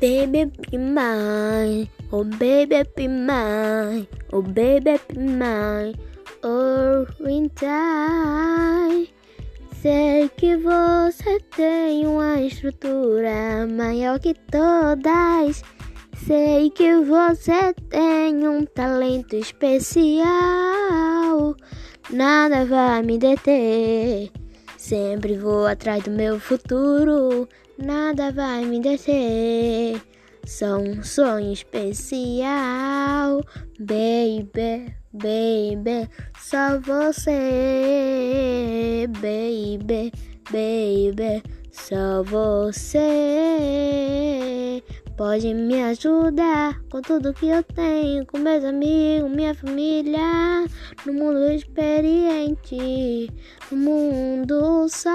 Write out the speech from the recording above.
baby be mine, oh baby be mine, oh baby be mine, oh winter. Sei que você tem uma estrutura maior que todas. Sei que você tem um talento especial. Nada vai me deter. Sempre vou atrás do meu futuro, nada vai me deter. Sou um sonho especial, baby, baby, só você, baby, baby, só você. Pode me ajudar com tudo que eu tenho, com meus amigos, minha família, no mundo experiente, no mundo só.